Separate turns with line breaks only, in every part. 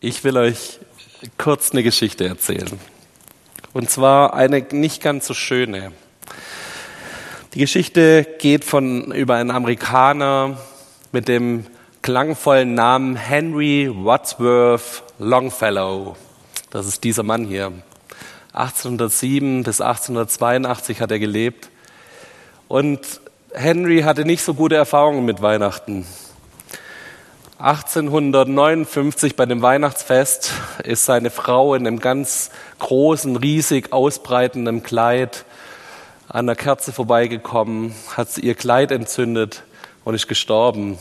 Ich will euch kurz eine Geschichte erzählen. Und zwar eine nicht ganz so schöne. Die Geschichte geht von über einen Amerikaner mit dem klangvollen Namen Henry Wadsworth Longfellow. Das ist dieser Mann hier. 1807 bis 1882 hat er gelebt. Und Henry hatte nicht so gute Erfahrungen mit Weihnachten. 1859 bei dem Weihnachtsfest ist seine Frau in einem ganz großen, riesig ausbreitenden Kleid an der Kerze vorbeigekommen, hat ihr Kleid entzündet und ist gestorben.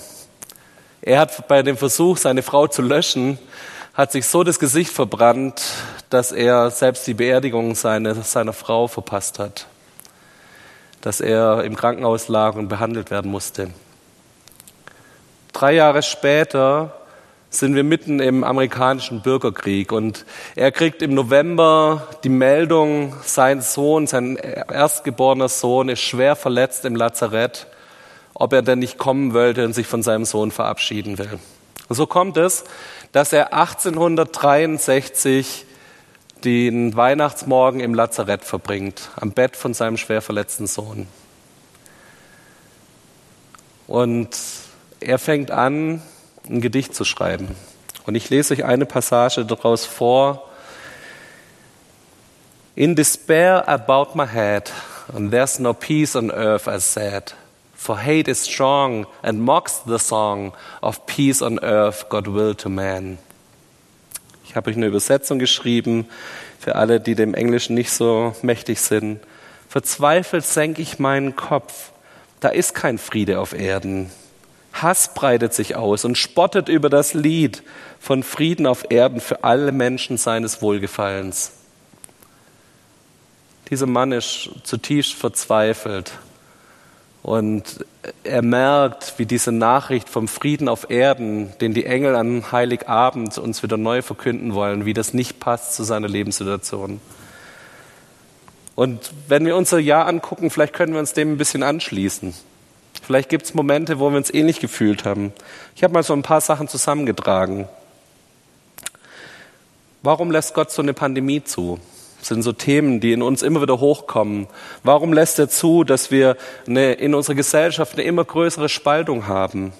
Er hat bei dem Versuch, seine Frau zu löschen, hat sich so das Gesicht verbrannt, dass er selbst die Beerdigung seiner, seiner Frau verpasst hat, dass er im Krankenhaus lag und behandelt werden musste. Drei Jahre später sind wir mitten im amerikanischen Bürgerkrieg und er kriegt im November die Meldung, sein Sohn, sein erstgeborener Sohn ist schwer verletzt im Lazarett, ob er denn nicht kommen wollte und sich von seinem Sohn verabschieden will. Und so kommt es, dass er 1863 den Weihnachtsmorgen im Lazarett verbringt, am Bett von seinem schwer verletzten Sohn. Und er fängt an, ein Gedicht zu schreiben. Und ich lese euch eine Passage daraus vor. In despair about my head, and there's no peace on earth, I said. For hate is strong and mocks the song of peace on earth, God will to man. Ich habe euch eine Übersetzung geschrieben für alle, die dem Englischen nicht so mächtig sind. Verzweifelt senke ich meinen Kopf. Da ist kein Friede auf Erden. Hass breitet sich aus und spottet über das Lied von Frieden auf Erden für alle Menschen seines Wohlgefallens. Dieser Mann ist zutiefst verzweifelt und er merkt, wie diese Nachricht vom Frieden auf Erden, den die Engel an Heiligabend uns wieder neu verkünden wollen, wie das nicht passt zu seiner Lebenssituation. Und wenn wir unser Jahr angucken, vielleicht können wir uns dem ein bisschen anschließen. Vielleicht gibt es Momente, wo wir uns ähnlich gefühlt haben. Ich habe mal so ein paar Sachen zusammengetragen. Warum lässt Gott so eine Pandemie zu? Das sind so Themen, die in uns immer wieder hochkommen. Warum lässt er zu, dass wir eine, in unserer Gesellschaft eine immer größere Spaltung haben?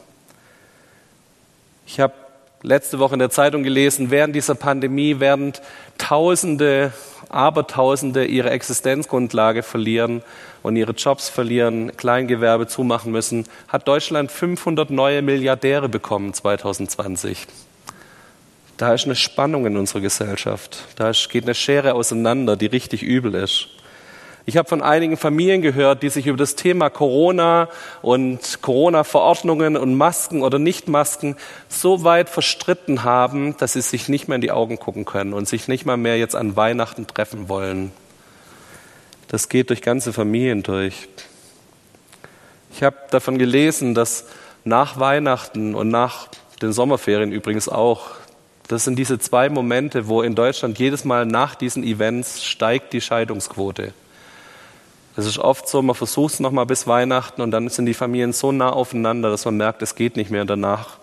Ich habe letzte Woche in der Zeitung gelesen, während dieser Pandemie, während Tausende, Abertausende ihre Existenzgrundlage verlieren und ihre Jobs verlieren, Kleingewerbe zumachen müssen, hat Deutschland 500 neue Milliardäre bekommen 2020. Da ist eine Spannung in unserer Gesellschaft. Da geht eine Schere auseinander, die richtig übel ist. Ich habe von einigen Familien gehört, die sich über das Thema Corona und Corona-Verordnungen und Masken oder Nicht-Masken so weit verstritten haben, dass sie sich nicht mehr in die Augen gucken können und sich nicht mal mehr jetzt an Weihnachten treffen wollen. Das geht durch ganze Familien durch. Ich habe davon gelesen, dass nach Weihnachten und nach den Sommerferien übrigens auch, das sind diese zwei Momente, wo in Deutschland jedes Mal nach diesen Events steigt die Scheidungsquote. Es ist oft so, man versucht es nochmal bis Weihnachten und dann sind die Familien so nah aufeinander, dass man merkt, es geht nicht mehr. Und danach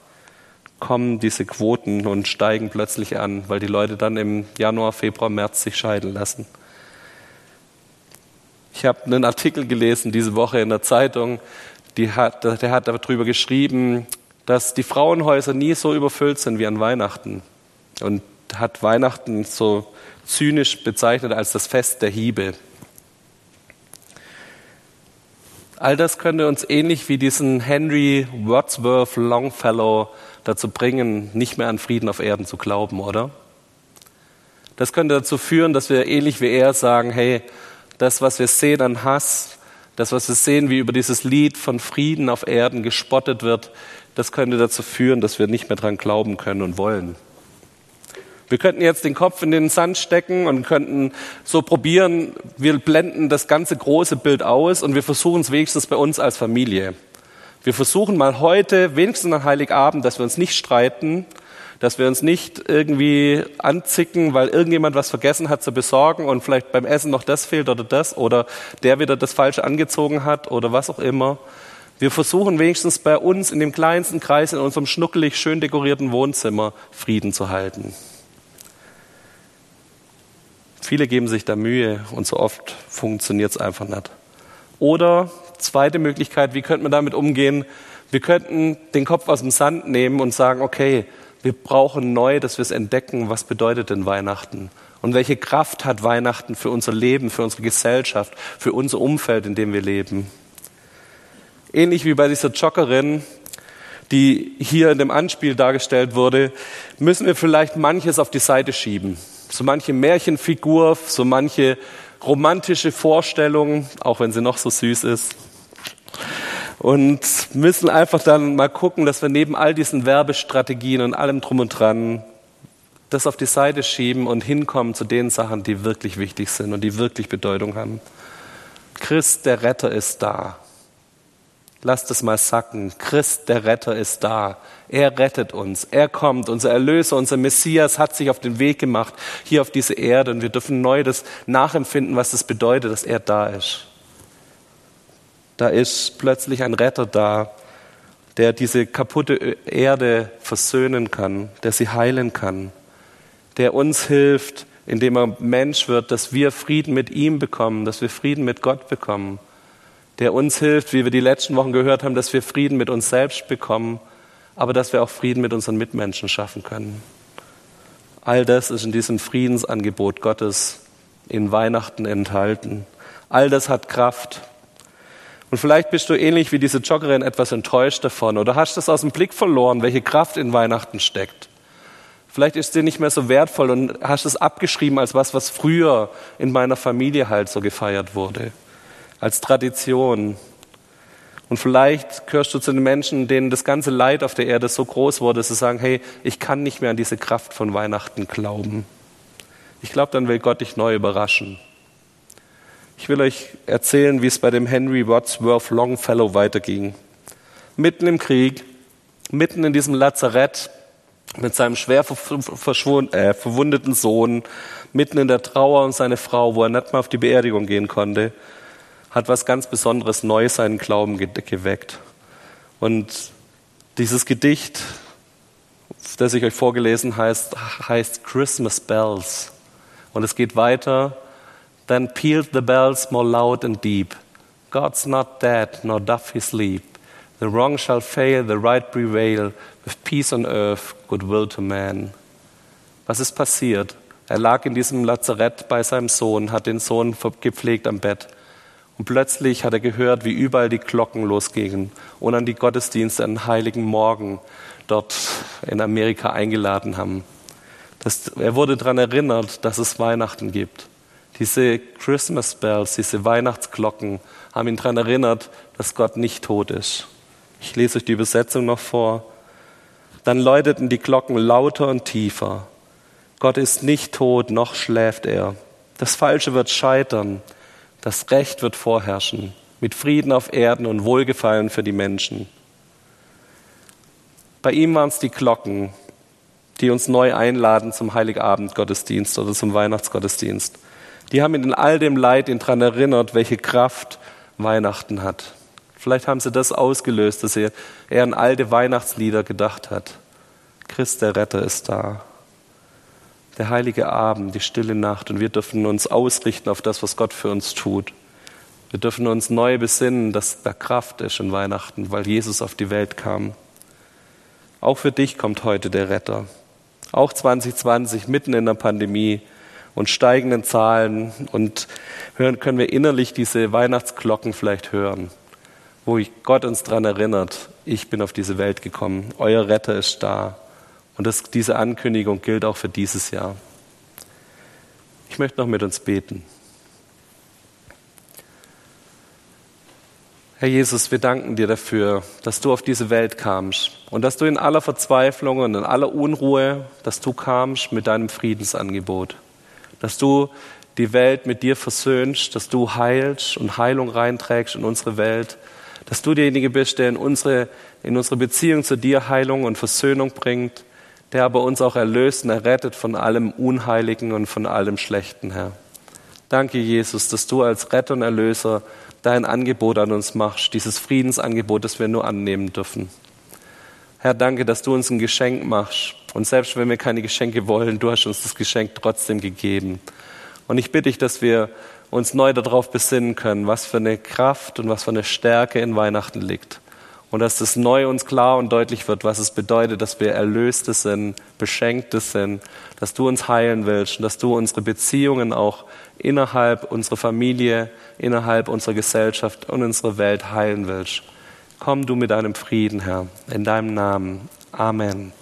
kommen diese Quoten und steigen plötzlich an, weil die Leute dann im Januar, Februar, März sich scheiden lassen. Ich habe einen Artikel gelesen diese Woche in der Zeitung, hat, der hat darüber geschrieben, dass die Frauenhäuser nie so überfüllt sind wie an Weihnachten. Und hat Weihnachten so zynisch bezeichnet als das Fest der Hiebe. All das könnte uns ähnlich wie diesen Henry Wadsworth Longfellow dazu bringen, nicht mehr an Frieden auf Erden zu glauben, oder? Das könnte dazu führen, dass wir ähnlich wie er sagen, hey, das, was wir sehen an Hass, das, was wir sehen, wie über dieses Lied von Frieden auf Erden gespottet wird, das könnte dazu führen, dass wir nicht mehr dran glauben können und wollen. Wir könnten jetzt den Kopf in den Sand stecken und könnten so probieren, wir blenden das ganze große Bild aus und wir versuchen es wenigstens bei uns als Familie. Wir versuchen mal heute, wenigstens an Heiligabend, dass wir uns nicht streiten, dass wir uns nicht irgendwie anzicken, weil irgendjemand was vergessen hat zu besorgen und vielleicht beim Essen noch das fehlt oder das oder der wieder das Falsche angezogen hat oder was auch immer, Wir versuchen wenigstens bei uns in dem kleinsten Kreis in unserem schnuckelig schön dekorierten Wohnzimmer Frieden zu halten. Viele geben sich da Mühe und so oft funktioniert es einfach nicht. Oder zweite Möglichkeit, wie könnte man damit umgehen? Wir könnten den Kopf aus dem Sand nehmen und sagen, okay, wir brauchen neu, dass wir es entdecken, was bedeutet denn Weihnachten? Und welche Kraft hat Weihnachten für unser Leben, für unsere Gesellschaft, für unser Umfeld, in dem wir leben? Ähnlich wie bei dieser Joggerin, die hier in dem Anspiel dargestellt wurde, müssen wir vielleicht manches auf die Seite schieben. So manche Märchenfigur, so manche romantische Vorstellung, auch wenn sie noch so süß ist. Und müssen einfach dann mal gucken, dass wir neben all diesen Werbestrategien und allem drum und dran das auf die Seite schieben und hinkommen zu den Sachen, die wirklich wichtig sind und die wirklich Bedeutung haben. Christ, der Retter, ist da. Lasst es mal sacken. Christ, der Retter, ist da. Er rettet uns. Er kommt. Unser Erlöser, unser Messias hat sich auf den Weg gemacht hier auf diese Erde und wir dürfen neu das nachempfinden, was das bedeutet, dass er da ist. Da ist plötzlich ein Retter da, der diese kaputte Erde versöhnen kann, der sie heilen kann, der uns hilft, indem er Mensch wird, dass wir Frieden mit ihm bekommen, dass wir Frieden mit Gott bekommen der uns hilft, wie wir die letzten Wochen gehört haben, dass wir Frieden mit uns selbst bekommen, aber dass wir auch Frieden mit unseren Mitmenschen schaffen können. All das ist in diesem Friedensangebot Gottes in Weihnachten enthalten. All das hat Kraft. Und vielleicht bist du ähnlich wie diese Joggerin etwas enttäuscht davon oder hast es aus dem Blick verloren, welche Kraft in Weihnachten steckt. Vielleicht ist dir nicht mehr so wertvoll und hast es abgeschrieben als was, was früher in meiner Familie halt so gefeiert wurde als Tradition. Und vielleicht gehörst du zu den Menschen, denen das ganze Leid auf der Erde so groß wurde, dass sie sagen, hey, ich kann nicht mehr an diese Kraft von Weihnachten glauben. Ich glaube, dann will Gott dich neu überraschen. Ich will euch erzählen, wie es bei dem Henry Wadsworth Longfellow weiterging. Mitten im Krieg, mitten in diesem Lazarett, mit seinem schwer äh, verwundeten Sohn, mitten in der Trauer und seine Frau, wo er nicht mal auf die Beerdigung gehen konnte, hat was ganz Besonderes neu seinen Glauben geweckt. Und dieses Gedicht, das ich euch vorgelesen heißt, heißt Christmas Bells. Und es geht weiter. Then pealed the bells more loud and deep. God's not dead, nor doth he sleep. The wrong shall fail, the right prevail, with peace on earth, goodwill to man. Was ist passiert? Er lag in diesem Lazarett bei seinem Sohn, hat den Sohn gepflegt am Bett. Und plötzlich hat er gehört, wie überall die Glocken losgingen und an die Gottesdienste an Heiligen Morgen dort in Amerika eingeladen haben. Das, er wurde daran erinnert, dass es Weihnachten gibt. Diese Christmas Bells, diese Weihnachtsglocken haben ihn daran erinnert, dass Gott nicht tot ist. Ich lese euch die Übersetzung noch vor. Dann läuteten die Glocken lauter und tiefer. Gott ist nicht tot, noch schläft er. Das Falsche wird scheitern. Das Recht wird vorherrschen, mit Frieden auf Erden und Wohlgefallen für die Menschen. Bei ihm waren es die Glocken, die uns neu einladen zum Heiligabend-Gottesdienst oder zum Weihnachtsgottesdienst. Die haben ihn in all dem Leid daran erinnert, welche Kraft Weihnachten hat. Vielleicht haben sie das ausgelöst, dass er, er an alte Weihnachtslieder gedacht hat. Christ der Retter ist da der heilige Abend, die stille Nacht und wir dürfen uns ausrichten auf das, was Gott für uns tut. Wir dürfen uns neu besinnen, dass da Kraft ist in Weihnachten, weil Jesus auf die Welt kam. Auch für dich kommt heute der Retter. Auch 2020, mitten in der Pandemie und steigenden Zahlen und hören, können wir innerlich diese Weihnachtsglocken vielleicht hören, wo Gott uns daran erinnert, ich bin auf diese Welt gekommen, euer Retter ist da. Und das, diese Ankündigung gilt auch für dieses Jahr. Ich möchte noch mit uns beten. Herr Jesus, wir danken dir dafür, dass du auf diese Welt kamst und dass du in aller Verzweiflung und in aller Unruhe, dass du kamst mit deinem Friedensangebot, dass du die Welt mit dir versöhnst, dass du heilst und Heilung reinträgst in unsere Welt, dass du derjenige bist, der in unsere, in unsere Beziehung zu dir Heilung und Versöhnung bringt, der aber uns auch erlöst und errettet von allem Unheiligen und von allem Schlechten, Herr. Danke, Jesus, dass du als Retter und Erlöser dein Angebot an uns machst, dieses Friedensangebot, das wir nur annehmen dürfen. Herr, danke, dass du uns ein Geschenk machst. Und selbst wenn wir keine Geschenke wollen, du hast uns das Geschenk trotzdem gegeben. Und ich bitte dich, dass wir uns neu darauf besinnen können, was für eine Kraft und was für eine Stärke in Weihnachten liegt. Und dass es neu uns klar und deutlich wird, was es bedeutet, dass wir Erlöste sind, Beschenkte sind, dass du uns heilen willst und dass du unsere Beziehungen auch innerhalb unserer Familie, innerhalb unserer Gesellschaft und unserer Welt heilen willst. Komm du mit deinem Frieden, Herr, in deinem Namen. Amen.